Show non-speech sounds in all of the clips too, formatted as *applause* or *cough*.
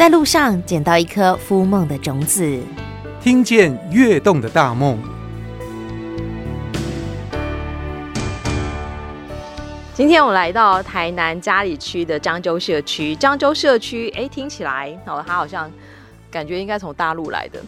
在路上捡到一颗孵梦的种子，听见跃动的大梦。今天我来到台南嘉里区的漳州社区。漳州社区，哎，听起来哦，它好像感觉应该从大陆来的。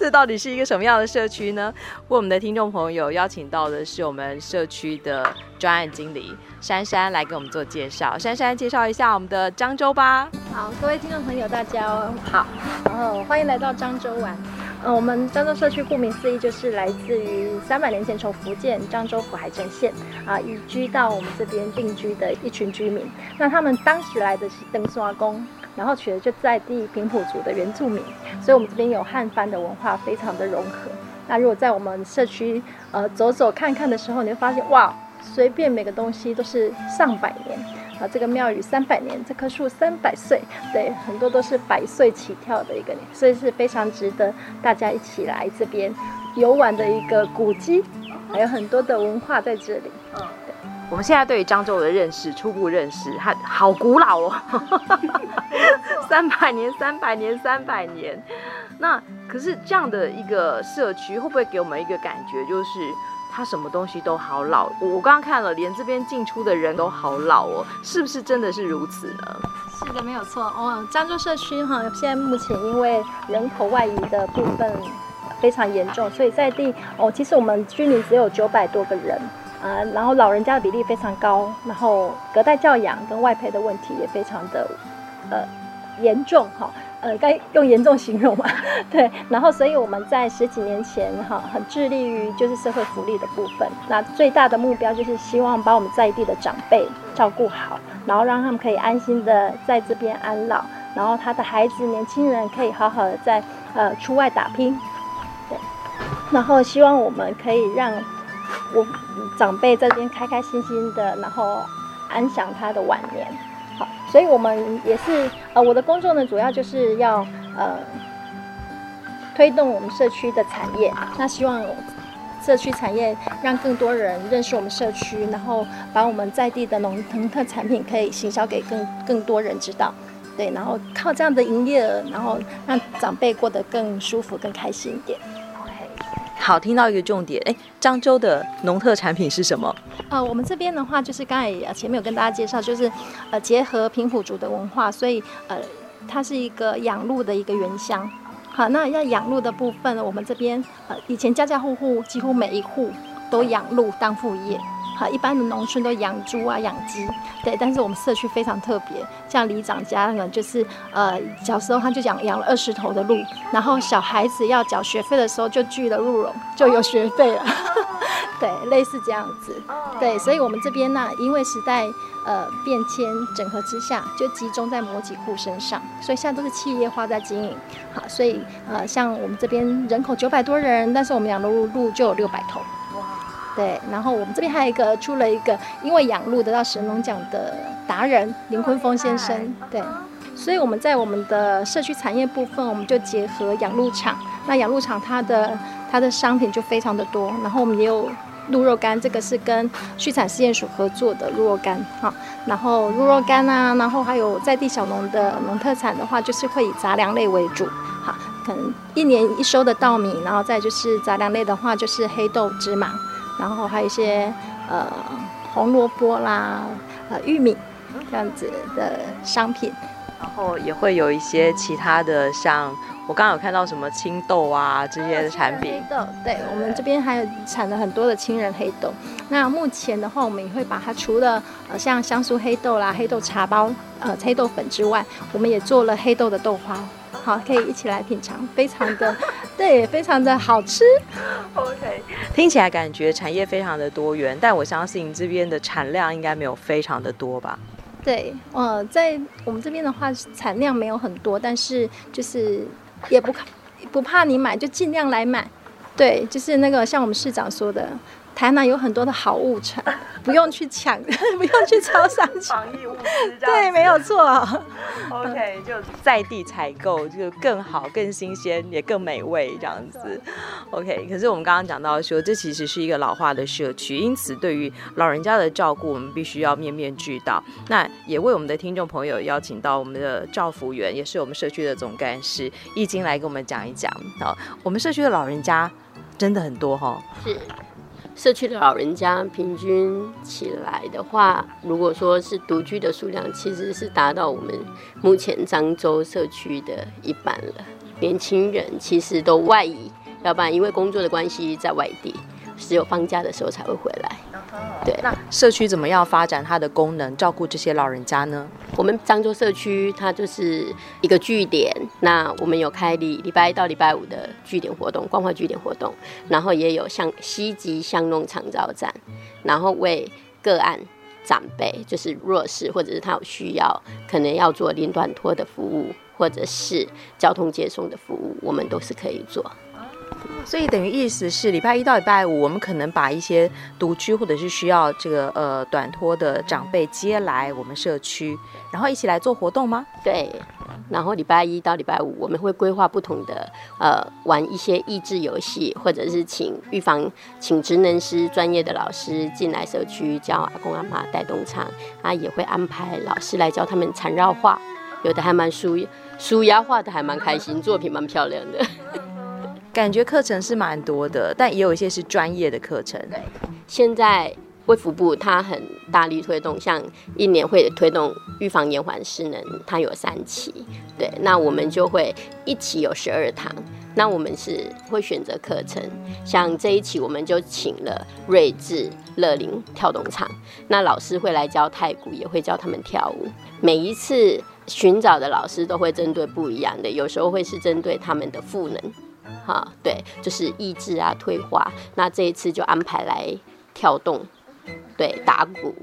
这到底是一个什么样的社区呢？为我们的听众朋友邀请到的是我们社区的专案经理珊珊来给我们做介绍。珊珊，介绍一下我们的漳州吧。好，各位听众朋友，大家好，然后欢迎来到漳州玩。嗯，我们漳州社区顾名思义就是来自于三百年前从福建漳州府海城县啊移居到我们这边定居的一群居民。那他们当时来的是登山工，然后取的就在地平埔族的原住民，所以我们这边有汉番的文化，非常的融合。那如果在我们社区呃走走看看的时候，你会发现哇，随便每个东西都是上百年。啊，这个庙宇三百年，这棵树三百岁，对，很多都是百岁起跳的一个年，所以是非常值得大家一起来这边游玩的一个古迹，还有很多的文化在这里。我们现在对于漳州的认识，初步认识，它好古老哦，*laughs* 三百年，三百年，三百年。那可是这样的一个社区，会不会给我们一个感觉，就是？它什么东西都好老，我刚刚看了，连这边进出的人都好老哦，是不是真的是如此呢？是的，没有错哦。漳州社区哈，现在目前因为人口外移的部分非常严重，所以在地哦，其实我们居民只有九百多个人啊，然后老人家的比例非常高，然后隔代教养跟外配的问题也非常的呃严重哈。呃，该用严重形容嘛？*laughs* 对，然后所以我们在十几年前哈，很致力于就是社会福利的部分。那最大的目标就是希望把我们在地的长辈照顾好，然后让他们可以安心的在这边安老，然后他的孩子、年轻人可以好好的在呃出外打拼。对，然后希望我们可以让我长辈这边开开心心的，然后安享他的晚年。好所以，我们也是呃，我的工作呢，主要就是要呃推动我们社区的产业。那希望社区产业让更多人认识我们社区，然后把我们在地的农农特产品可以行销给更更多人知道。对，然后靠这样的营业额，然后让长辈过得更舒服、更开心一点。好，听到一个重点，哎，漳州的农特产品是什么？呃，我们这边的话，就是刚才前面有跟大家介绍，就是呃结合平埔族的文化，所以呃它是一个养鹿的一个原乡。好，那要养鹿的部分，我们这边呃以前家家户户几乎每一户都养鹿当副业。好，一般的农村都养猪啊、养鸡，对。但是我们社区非常特别，像里长家呢，就是呃小时候他就养养了二十头的鹿，然后小孩子要缴学费的时候就聚了鹿茸，就有学费了。*laughs* 对，类似这样子。对，所以我们这边呢，因为时代呃变迁整合之下，就集中在某几户身上，所以现在都是企业化在经营。好，所以呃像我们这边人口九百多人，但是我们养的鹿鹿就有六百头。对，然后我们这边还有一个出了一个，因为养鹿得到神农奖的达人林坤峰先生，对，所以我们在我们的社区产业部分，我们就结合养鹿场。那养鹿场它的它的商品就非常的多，然后我们也有鹿肉干，这个是跟畜产试验所合作的鹿肉干，哈，然后鹿肉干啊，然后还有在地小农的农特产的话，就是会以杂粮类为主，好，可能一年一收的稻米，然后再就是杂粮类的话，就是黑豆、芝麻。然后还有一些呃红萝卜啦，呃玉米这样子的商品，然后也会有一些其他的，像我刚刚有看到什么青豆啊这些的产品。黑豆，对，我们这边还有产了很多的青仁黑豆。那目前的话，我们也会把它除了呃像香酥黑豆啦、黑豆茶包、呃黑豆粉之外，我们也做了黑豆的豆花。好，可以一起来品尝，非常的，对，非常的好吃。*laughs* OK，听起来感觉产业非常的多元，但我相信这边的产量应该没有非常的多吧？对，呃，在我们这边的话，产量没有很多，但是就是也不不怕你买，就尽量来买。对，就是那个像我们市长说的。台南有很多的好物产，*laughs* 不用去抢，*laughs* 不用去超商抢防疫物资，对，没有错。OK，*laughs* 就在地采购就更好、更新鲜，也更美味这样子。OK，可是我们刚刚讲到说，这其实是一个老化的社区，因此对于老人家的照顾，我们必须要面面俱到。那也为我们的听众朋友邀请到我们的赵福员，也是我们社区的总干事易经来跟我们讲一讲。好，我们社区的老人家真的很多哈。是。社区的老人家平均起来的话，如果说是独居的数量，其实是达到我们目前漳州社区的一半了。年轻人其实都外移，要不然因为工作的关系在外地，只有放假的时候才会回来。对，那社区怎么样发展它的功能，照顾这些老人家呢？我们漳州社区它就是一个据点，那我们有开礼礼拜一到礼拜五的据点活动，关怀据点活动，然后也有像西极巷弄长照站，然后为个案长辈，就是弱势或者是他有需要，可能要做临短托的服务，或者是交通接送的服务，我们都是可以做。所以等于意思是，礼拜一到礼拜五，我们可能把一些独居或者是需要这个呃短托的长辈接来我们社区，然后一起来做活动吗？对。然后礼拜一到礼拜五，我们会规划不同的呃玩一些益智游戏，或者是请预防请职能师专业的老师进来社区教阿公阿嬷带动唱啊，也会安排老师来教他们缠绕画，有的还蛮舒舒压画的，还蛮开心，作品蛮漂亮的。感觉课程是蛮多的，但也有一些是专业的课程。对，现在卫福部它很大力推动，像一年会推动预防延缓失能，它有三期。对，那我们就会一期有十二堂。那我们是会选择课程，像这一期我们就请了睿智乐龄跳动场，那老师会来教太鼓，也会教他们跳舞。每一次寻找的老师都会针对不一样的，有时候会是针对他们的赋能。哈，对，就是益智啊，退化。那这一次就安排来跳动，对，打鼓，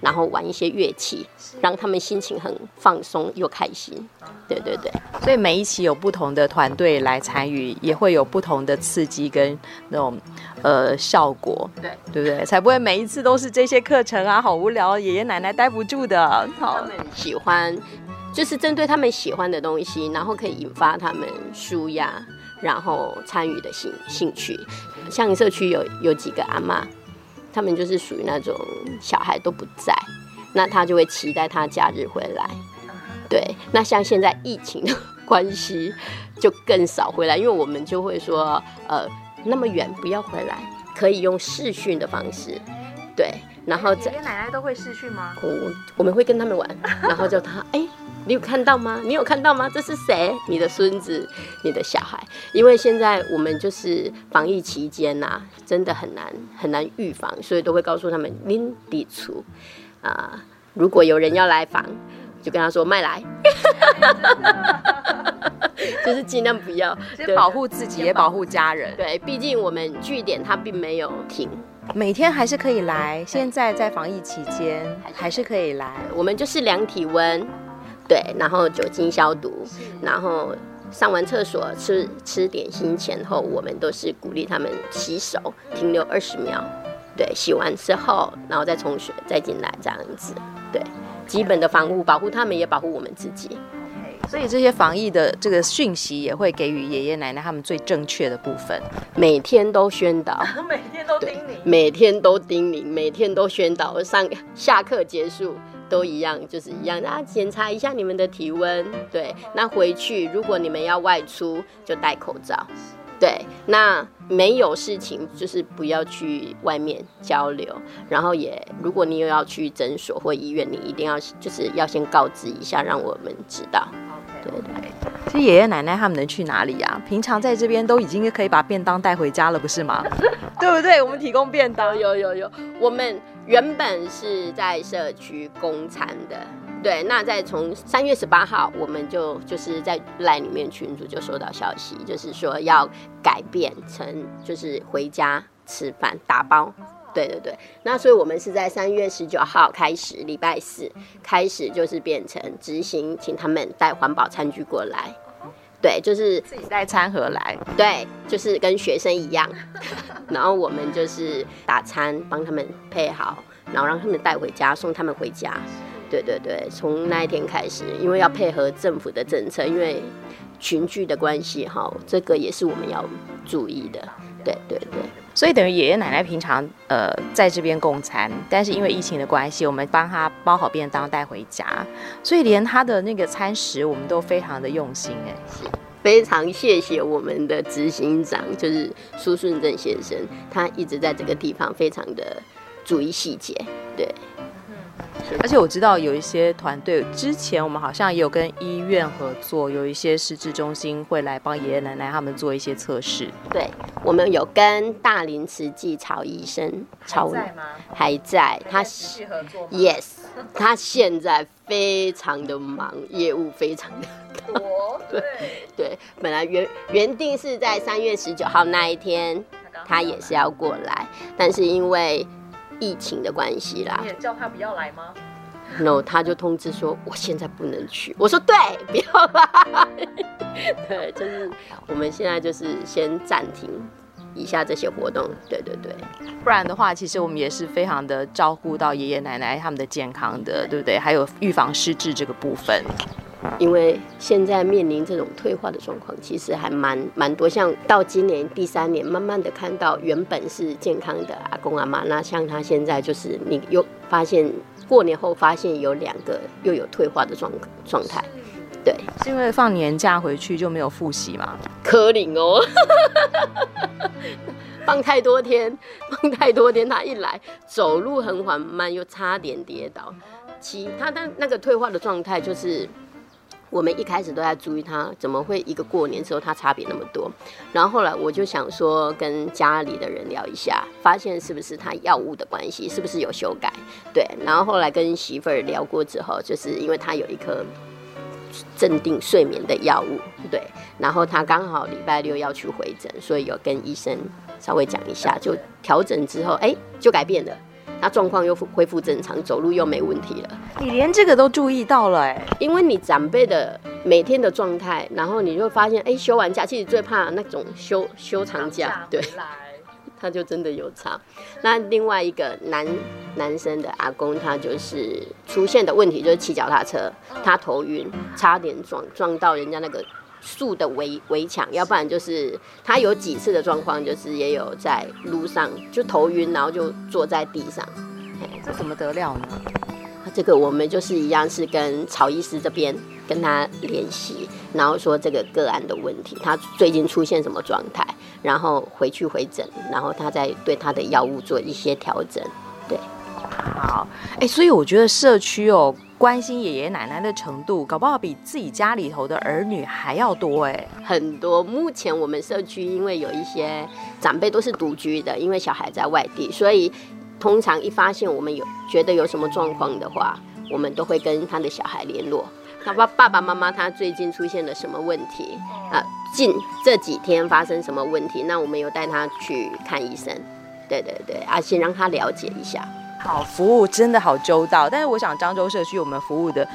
然后玩一些乐器，让他们心情很放松又开心。对对对，所以每一期有不同的团队来参与，也会有不同的刺激跟那种呃效果。对，对不对？才不会每一次都是这些课程啊，好无聊，爷爷奶奶待不住的。好，他们喜欢，就是针对他们喜欢的东西，然后可以引发他们舒压。然后参与的兴兴趣，像社区有有几个阿妈，他们就是属于那种小孩都不在，那他就会期待他假日回来。对，那像现在疫情的关系，就更少回来，因为我们就会说，呃，那么远不要回来，可以用视讯的方式。对，然后爷爷奶奶都会视讯吗？我我们会跟他们玩，然后叫他哎。你有看到吗？你有看到吗？这是谁？你的孙子，你的小孩。因为现在我们就是防疫期间呐、啊，真的很难很难预防，所以都会告诉他们拎地出啊。如果有人要来访，就跟他说卖来，*laughs* 就是尽量不要，先保护自己也保护家人。对，毕竟我们据点它并没有停，每天还是可以来。现在在防疫期间还是可以来，我们就是量体温。对，然后酒精消毒，然后上完厕所吃吃点心前后，我们都是鼓励他们洗手，停留二十秒。对，洗完之后，然后再冲水，再进来这样子。对，基本的防护，保护他们也保护我们自己。所以这些防疫的这个讯息也会给予爷爷奶奶他们最正确的部分，每天都宣导，*laughs* 每天都叮咛，每天都叮咛，每天都宣导。上下课结束。都一样，就是一样。那检查一下你们的体温，对。那回去如果你们要外出，就戴口罩，对。那没有事情，就是不要去外面交流。然后也，如果你有要去诊所或医院，你一定要就是要先告知一下，让我们知道。对对对。其实爷爷奶奶他们能去哪里呀、啊？平常在这边都已经可以把便当带回家了，不是吗？*laughs* 对不对？我们提供便当，有有有，我们。原本是在社区供餐的，对。那再从三月十八号，我们就就是在 LINE 里面群组就收到消息，就是说要改变成就是回家吃饭打包，对对对。那所以我们是在三月十九号开始，礼拜四开始就是变成执行，请他们带环保餐具过来，对，就是自己带餐盒来，对，就是跟学生一样。*laughs* 然后我们就是打餐，帮他们配好，然后让他们带回家，送他们回家。对对对，从那一天开始，因为要配合政府的政策，因为群聚的关系，哈，这个也是我们要注意的。对对对，所以等于爷爷奶奶平常呃在这边供餐，但是因为疫情的关系，我们帮他包好便当带回家，所以连他的那个餐食我们都非常的用心哎，是非常谢谢我们的执行长，就是苏顺正先生，他一直在这个地方非常的注意细节，对。而且我知道有一些团队，之前我们好像也有跟医院合作，有一些失智中心会来帮爷爷奶奶他们做一些测试。对，我们有跟大林慈济曹医生，曹还在吗？还在，他适合做？Yes，他现在非常的忙，业务非常的多。对 *laughs* 对，本来原原定是在三月十九号那一天，他也是要过来，但是因为。疫情的关系啦，你也叫他不要来吗？No，他就通知说我现在不能去。我说对，不要来。*laughs* 对，就是我们现在就是先暂停以下这些活动。对对对，不然的话，其实我们也是非常的照顾到爷爷奶奶他们的健康的，对不对？还有预防失智这个部分。因为现在面临这种退化的状况，其实还蛮蛮多。像到今年第三年，慢慢的看到原本是健康的阿公阿妈，那像他现在就是你又发现过年后发现有两个又有退化的状状态，对，是因为放年假回去就没有复习吗？可能哦，放太多天，放太多天，他一来走路很缓慢，又差点跌倒。其他的那个退化的状态就是。我们一开始都在注意他，怎么会一个过年之后他差别那么多？然后后来我就想说跟家里的人聊一下，发现是不是他药物的关系，是不是有修改？对，然后后来跟媳妇儿聊过之后，就是因为他有一颗镇定睡眠的药物，对，然后他刚好礼拜六要去回诊，所以有跟医生稍微讲一下，就调整之后，哎，就改变了。他状况又恢复正常，走路又没问题了。你连这个都注意到了哎，因为你长辈的每天的状态，然后你就发现，哎，休完假其实最怕那种休休长假，对，*laughs* 他就真的有差。那另外一个男男生的阿公，他就是出现的问题就是骑脚踏车，他头晕，差点撞撞到人家那个。树的围围墙，要不然就是他有几次的状况，就是也有在路上就头晕，然后就坐在地上。这怎么得了呢？这个我们就是一样是跟曹医师这边跟他联系，然后说这个个案的问题，他最近出现什么状态，然后回去回诊，然后他再对他的药物做一些调整。对，好，哎，所以我觉得社区哦。关心爷爷奶奶的程度，搞不好比自己家里头的儿女还要多哎，很多。目前我们社区因为有一些长辈都是独居的，因为小孩在外地，所以通常一发现我们有觉得有什么状况的话，我们都会跟他的小孩联络。他爸爸爸妈妈他最近出现了什么问题啊？近这几天发生什么问题？那我们有带他去看医生。对对对，啊，先让他了解一下。好，服务真的好周到，但是我想漳州社区我们服务的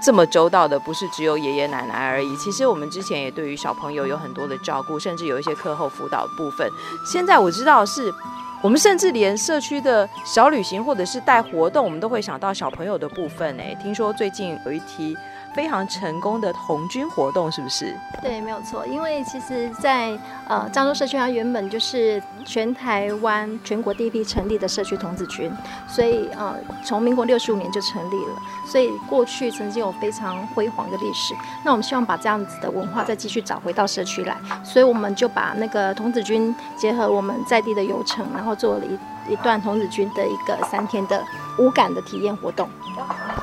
这么周到的，不是只有爷爷奶奶而已。其实我们之前也对于小朋友有很多的照顾，甚至有一些课后辅导部分。现在我知道是，我们甚至连社区的小旅行或者是带活动，我们都会想到小朋友的部分。哎，听说最近有一题。非常成功的童军活动，是不是？对，没有错。因为其实在，呃漳州社区，它原本就是全台湾全国第一批成立的社区童子军，所以呃，从民国六十五年就成立了。所以过去曾经有非常辉煌的历史。那我们希望把这样子的文化再继续找回到社区来，所以我们就把那个童子军结合我们在地的游程，然后做了一一段童子军的一个三天的无感的体验活动。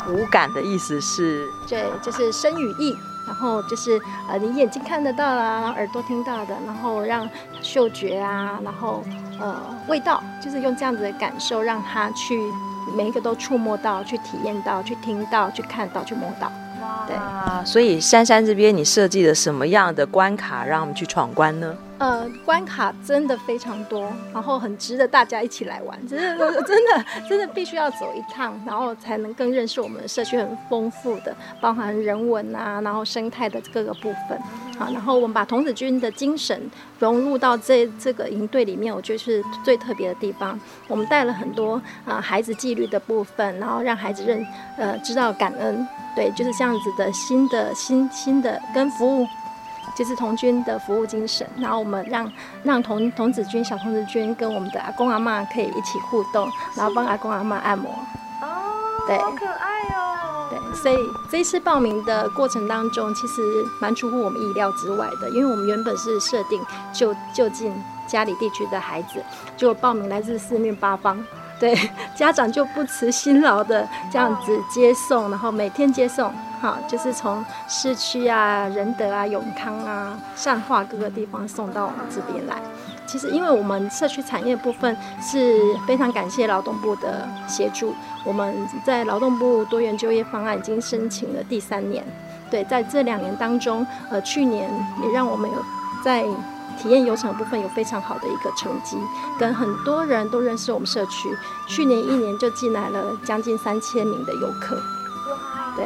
无感的意思是，对，就是声与意，然后就是呃，你眼睛看得到啦，然后耳朵听到的，然后让嗅觉啊，然后呃，味道，就是用这样子的感受，让他去每一个都触摸到，去体验到，去听到，去看到，去摸到。哇，对。所以珊珊这边你设计了什么样的关卡让我们去闯关呢？呃，关卡真的非常多，然后很值得大家一起来玩。真的，*laughs* 真的，真的必须要走一趟，然后才能更认识我们社区很丰富的，包含人文啊，然后生态的各个部分。好，然后我们把童子军的精神融入到这这个营队里面，我觉得是最特别的地方。我们带了很多啊、呃、孩子纪律的部分，然后让孩子认呃知道感恩，对，就是这样子的新的新新的跟服务。就是童军的服务精神，然后我们让让童童子军、小童子军跟我们的阿公阿妈可以一起互动，然后帮阿公阿妈按摩。哦，对，好可爱哦。对，所以这一次报名的过程当中，其实蛮出乎我们意料之外的，因为我们原本是设定就就近家里地区的孩子，就报名来自四面八方。*laughs* 对，家长就不辞辛劳的这样子接送，然后每天接送，哈，就是从市区啊、仁德啊、永康啊、善化各个地方送到我们这边来。其实，因为我们社区产业部分是非常感谢劳动部的协助，我们在劳动部多元就业方案已经申请了第三年。对，在这两年当中，呃，去年也让我们有在。体验游程的部分有非常好的一个成绩，跟很多人都认识我们社区。去年一年就进来了将近三千名的游客。对，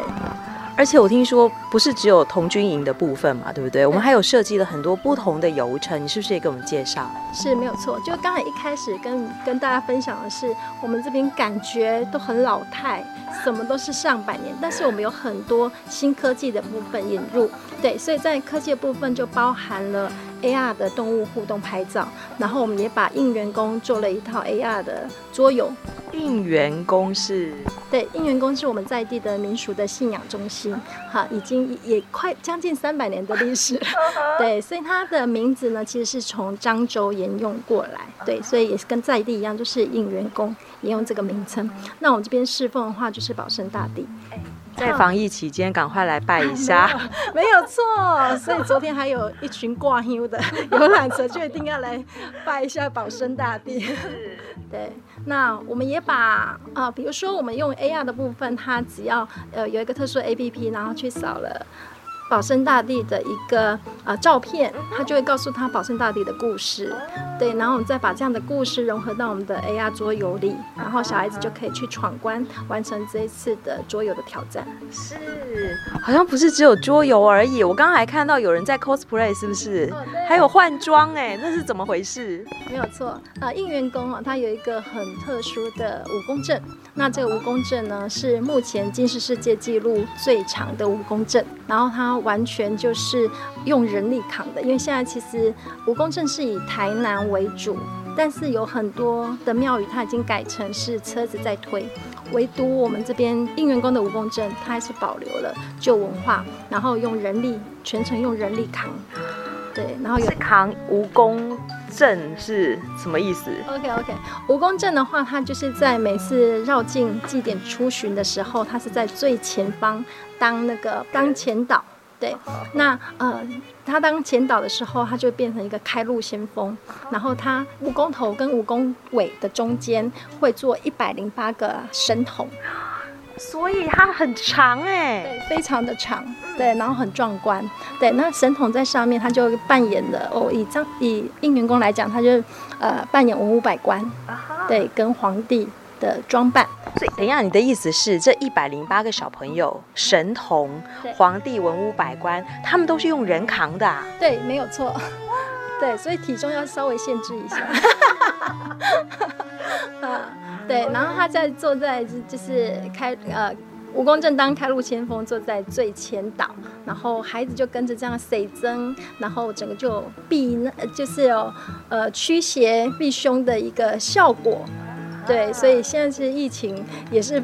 而且我听说不是只有童军营的部分嘛，对不对？我们还有设计了很多不同的游程，你是不是也给我们介绍？是没有错。就刚才一开始跟跟大家分享的是，我们这边感觉都很老态，什么都是上百年，但是我们有很多新科技的部分引入。对，所以在科技的部分就包含了。AR 的动物互动拍照，然后我们也把应员工做了一套 AR 的桌游。应员工是？对，应员工是我们在地的民俗的信仰中心，哈，已经也快将近三百年的历史。*laughs* *laughs* 对，所以它的名字呢，其实是从漳州沿用过来。对，所以也是跟在地一样，就是应员工沿用这个名称。那我们这边侍奉的话，就是保生大帝。在防疫期间，赶快来拜一下，*laughs* 没有错。所以昨天还有一群挂休的 *laughs* 游览车，就一定要来拜一下保生大帝。*laughs* 对，那我们也把啊、呃，比如说我们用 AR 的部分，它只要呃有一个特殊的 APP，然后去扫了。保生大帝的一个呃照片，他就会告诉他保生大帝的故事，对，然后我们再把这样的故事融合到我们的 AR 桌游里，然后小孩子就可以去闯关，完成这一次的桌游的挑战。是，好像不是只有桌游而已，我刚刚还看到有人在 cosplay，是不是？哦、还有换装哎，那是怎么回事？没有错，呃，应援工啊，他有一个很特殊的武功阵，那这个武功阵呢是目前金氏世界纪录最长的武功阵，然后他。完全就是用人力扛的，因为现在其实蜈蚣镇是以台南为主，但是有很多的庙宇它已经改成是车子在推，唯独我们这边应员工的蜈蚣镇，它还是保留了旧文化，然后用人力全程用人力扛，对，然后有扛蜈蚣镇是什么意思？OK OK，蜈蚣镇的话，它就是在每次绕境祭典出巡的时候，它是在最前方当那个当前导。对，那呃，他当前导的时候，他就变成一个开路先锋，然后他武功头跟蜈蚣尾的中间会做一百零八个神童，所以它很长哎，对，非常的长，对，然后很壮观，对，那神童在上面，他就扮演了哦，以张以应员工来讲，他就呃扮演文武百官，对，跟皇帝的装扮，所以等一下，你的意思是这一百零八个小朋友、神童、皇帝、文武百官，他们都是用人扛的啊？对，没有错。*laughs* 对，所以体重要稍微限制一下。*laughs* 啊，对，然后他在坐在就是开呃武功正当开路先锋，坐在最前导，然后孩子就跟着这样随增，然后整个就避就是有呃驱邪避凶的一个效果。对，所以现在是疫情，也是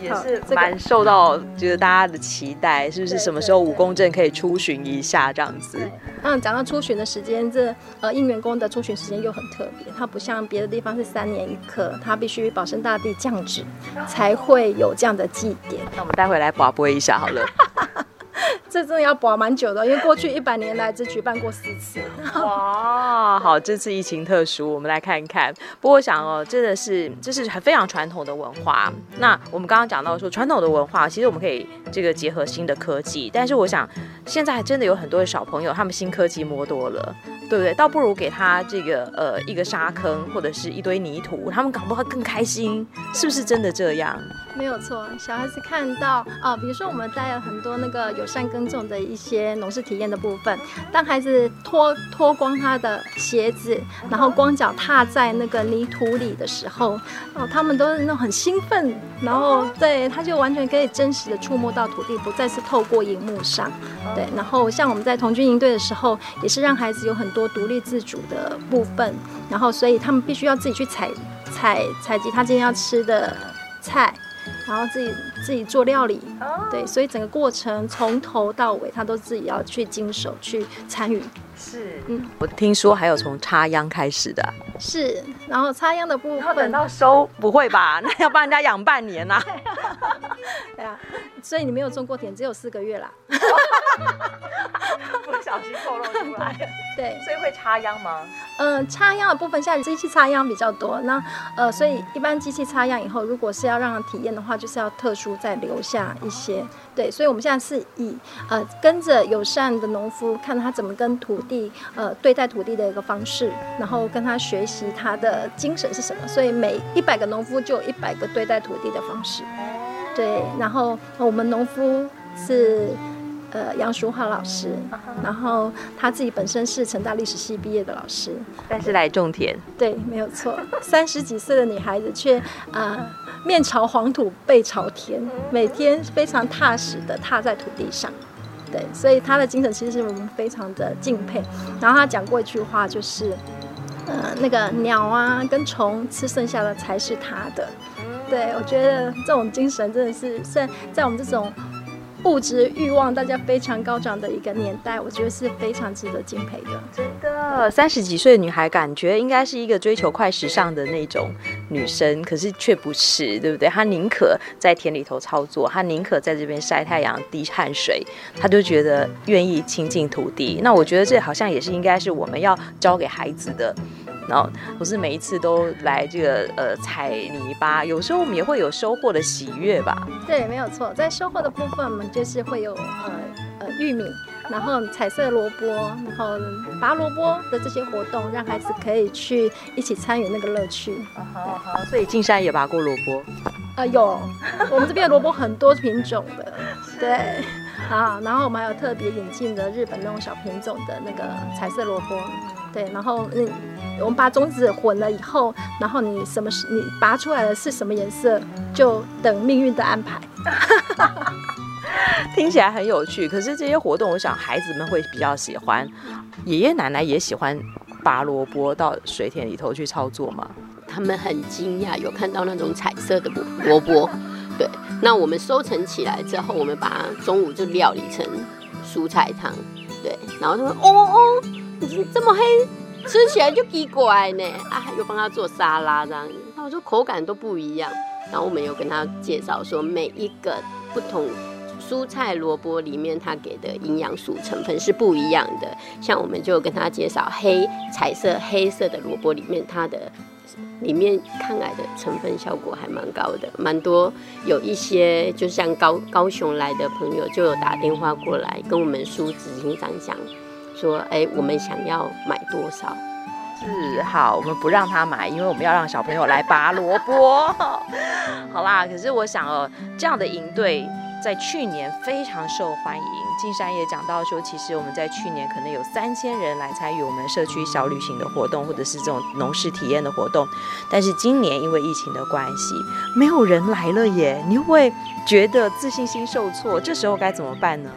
也是蛮受到就是大家的期待，是不是？什么时候武功镇可以出巡一下这样子？嗯，讲到出巡的时间，这呃应员工的出巡时间又很特别，它不像别的地方是三年一刻，它必须保生大帝降旨才会有这样的祭典。那我们待会来广播一下好了。*laughs* *laughs* 这真的要保蛮久的，因为过去一百年来只举办过四次。*laughs* 哇，好，这次疫情特殊，我们来看一看。不过我想哦，真的是这是很非常传统的文化。那我们刚刚讲到说，传统的文化其实我们可以这个结合新的科技，但是我想现在还真的有很多的小朋友，他们新科技摸多了。对不对？倒不如给他这个呃一个沙坑或者是一堆泥土，他们搞不好更开心，是不是真的这样？没有错，小孩子看到啊、呃，比如说我们带了很多那个友善耕种的一些农事体验的部分，当孩子脱脱光他的鞋子，然后光脚踏在那个泥土里的时候，哦，他们都是那种很兴奋，然后对他就完全可以真实的触摸到土地，不再是透过荧幕上，对。然后像我们在童军营队的时候，也是让孩子有很多。独立自主的部分，然后所以他们必须要自己去采采采集他今天要吃的菜，然后自己自己做料理，对，所以整个过程从头到尾他都自己要去经手去参与。是，嗯，我听说还有从插秧开始的，是，然后插秧的部分，要等到收，不会吧？*laughs* 那要帮人家养半年呐、啊。*laughs* 对啊，所以你没有种过田，只有四个月啦。*laughs* 不小心透露出来。对，所以会插秧吗？嗯、呃，插秧的部分，现在机器插秧比较多。那呃，所以一般机器插秧以后，如果是要让人体验的话，就是要特殊再留下一些。对，所以我们现在是以呃跟着友善的农夫，看他怎么跟土地呃对待土地的一个方式，然后跟他学习他的精神是什么。所以每一百个农夫就有一百个对待土地的方式。对，然后我们农夫是呃杨淑华老师，然后他自己本身是成大历史系毕业的老师，但是来种田。对，没有错。三十几岁的女孩子却啊、呃、面朝黄土背朝天，每天非常踏实的踏在土地上。对，所以他的精神其实是我们非常的敬佩。然后他讲过一句话，就是呃那个鸟啊跟虫吃剩下的才是他的。对，我觉得这种精神真的是在在我们这种物质欲望大家非常高涨的一个年代，我觉得是非常值得敬佩的。真的，三十几岁的女孩感觉应该是一个追求快时尚的那种女生，可是却不是，对不对？她宁可在田里头操作，她宁可在这边晒太阳、滴汗水，她就觉得愿意亲近土地。那我觉得这好像也是应该是我们要教给孩子的。然后不是每一次都来这个呃踩泥巴，有时候我们也会有收获的喜悦吧？对，没有错，在收获的部分，我们就是会有呃呃玉米，然后彩色萝卜，然后拔萝卜的这些活动，让孩子可以去一起参与那个乐趣。好好好，所以进山也拔过萝卜？啊、呃，有，我们这边的萝卜很多品种的，对。啊，然后我们还有特别引进的日本那种小品种的那个彩色萝卜，对，然后嗯，我们把种子混了以后，然后你什么是你拔出来的是什么颜色，就等命运的安排。*laughs* 听起来很有趣，可是这些活动，我想孩子们会比较喜欢，爷爷奶奶也喜欢拔萝卜到水田里头去操作吗？他们很惊讶，有看到那种彩色的萝卜。对，那我们收成起来之后，我们把它中午就料理成蔬菜汤。对，然后他说：“哦哦，你这么黑，吃起来就奇怪呢。”啊，又帮他做沙拉这样子。那我说口感都不一样。然后我们有跟他介绍说，每一个不同蔬菜萝卜里面，它给的营养素成分是不一样的。像我们就跟他介绍黑彩色黑色的萝卜里面，它的。里面抗癌的成分效果还蛮高的，蛮多。有一些就像高高雄来的朋友就有打电话过来跟我们苏执行长讲，说：“哎，我们想要买多少？”是好，我们不让他买，因为我们要让小朋友来拔萝卜。*laughs* 好啦，可是我想哦，这样的营队。在去年非常受欢迎，金山也讲到说，其实我们在去年可能有三千人来参与我们社区小旅行的活动，或者是这种农事体验的活动。但是今年因为疫情的关系，没有人来了耶，你会觉得自信心受挫？这时候该怎么办呢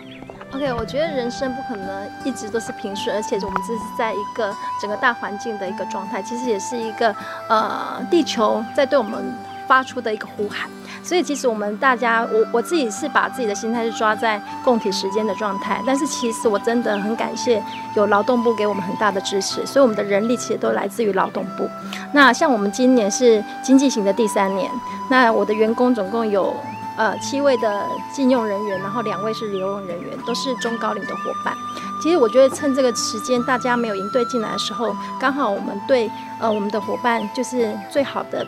？OK，我觉得人生不可能一直都是平顺，而且我们这是在一个整个大环境的一个状态，其实也是一个呃地球在对我们发出的一个呼喊。所以其实我们大家，我我自己是把自己的心态是抓在共体时间的状态，但是其实我真的很感谢有劳动部给我们很大的支持，所以我们的人力其实都来自于劳动部。那像我们今年是经济型的第三年，那我的员工总共有呃七位的禁用人员，然后两位是留用人员，都是中高龄的伙伴。其实我觉得趁这个时间，大家没有营队进来的时候，刚好我们对呃我们的伙伴就是最好的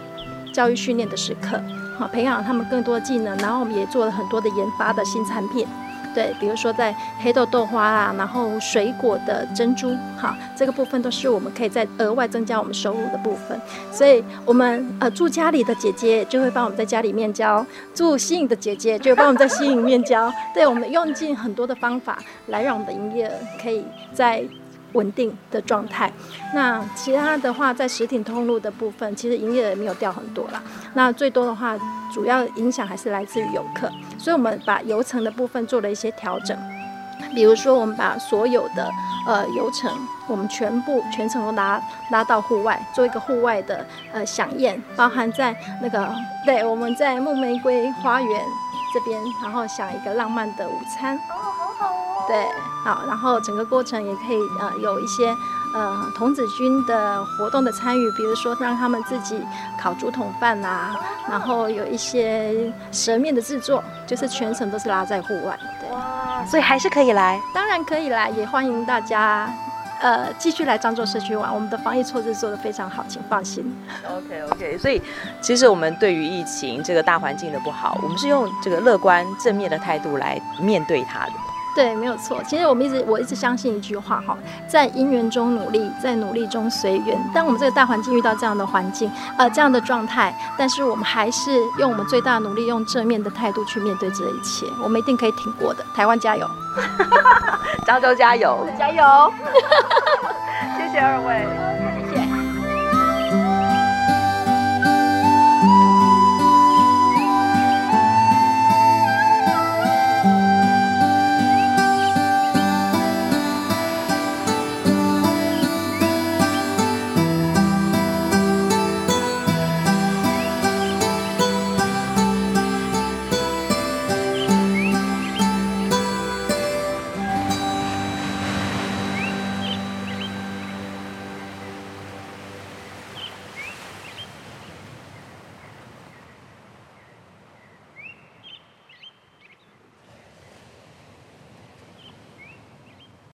教育训练的时刻，好培养他们更多技能，然后我们也做了很多的研发的新产品。对，比如说在黑豆豆花啊，然后水果的珍珠，哈，这个部分都是我们可以再额外增加我们收入的部分。所以，我们呃住家里的姐姐就会帮我们在家里面教，住吸引的姐姐就帮我们在吸引面教。对，我们用尽很多的方法来让我们的营业额可以在稳定的状态。那其他的话，在实体通路的部分，其实营业额没有掉很多啦。那最多的话，主要影响还是来自于游客。所以我们把游程的部分做了一些调整，比如说我们把所有的呃游程，我们全部全程都拉拉到户外，做一个户外的呃响宴，包含在那个对，我们在木玫瑰花园这边，然后享一个浪漫的午餐。对，好，然后整个过程也可以呃有一些。呃，童子军的活动的参与，比如说让他们自己烤竹筒饭啊，然后有一些蛇面的制作，就是全程都是拉在户外。对，哇，所以还是可以来，当然可以来，也欢迎大家呃继续来张州社区玩。我们的防疫措施做得非常好，请放心。OK OK，所以其实我们对于疫情这个大环境的不好，我们是用这个乐观正面的态度来面对它的。对，没有错。其实我们一直，我一直相信一句话哈，在因缘中努力，在努力中随缘。当我们这个大环境遇到这样的环境，呃，这样的状态，但是我们还是用我们最大的努力，用正面的态度去面对这一切，我们一定可以挺过的。台湾加油，*laughs* 漳州加油，加油！*laughs* 谢谢二位。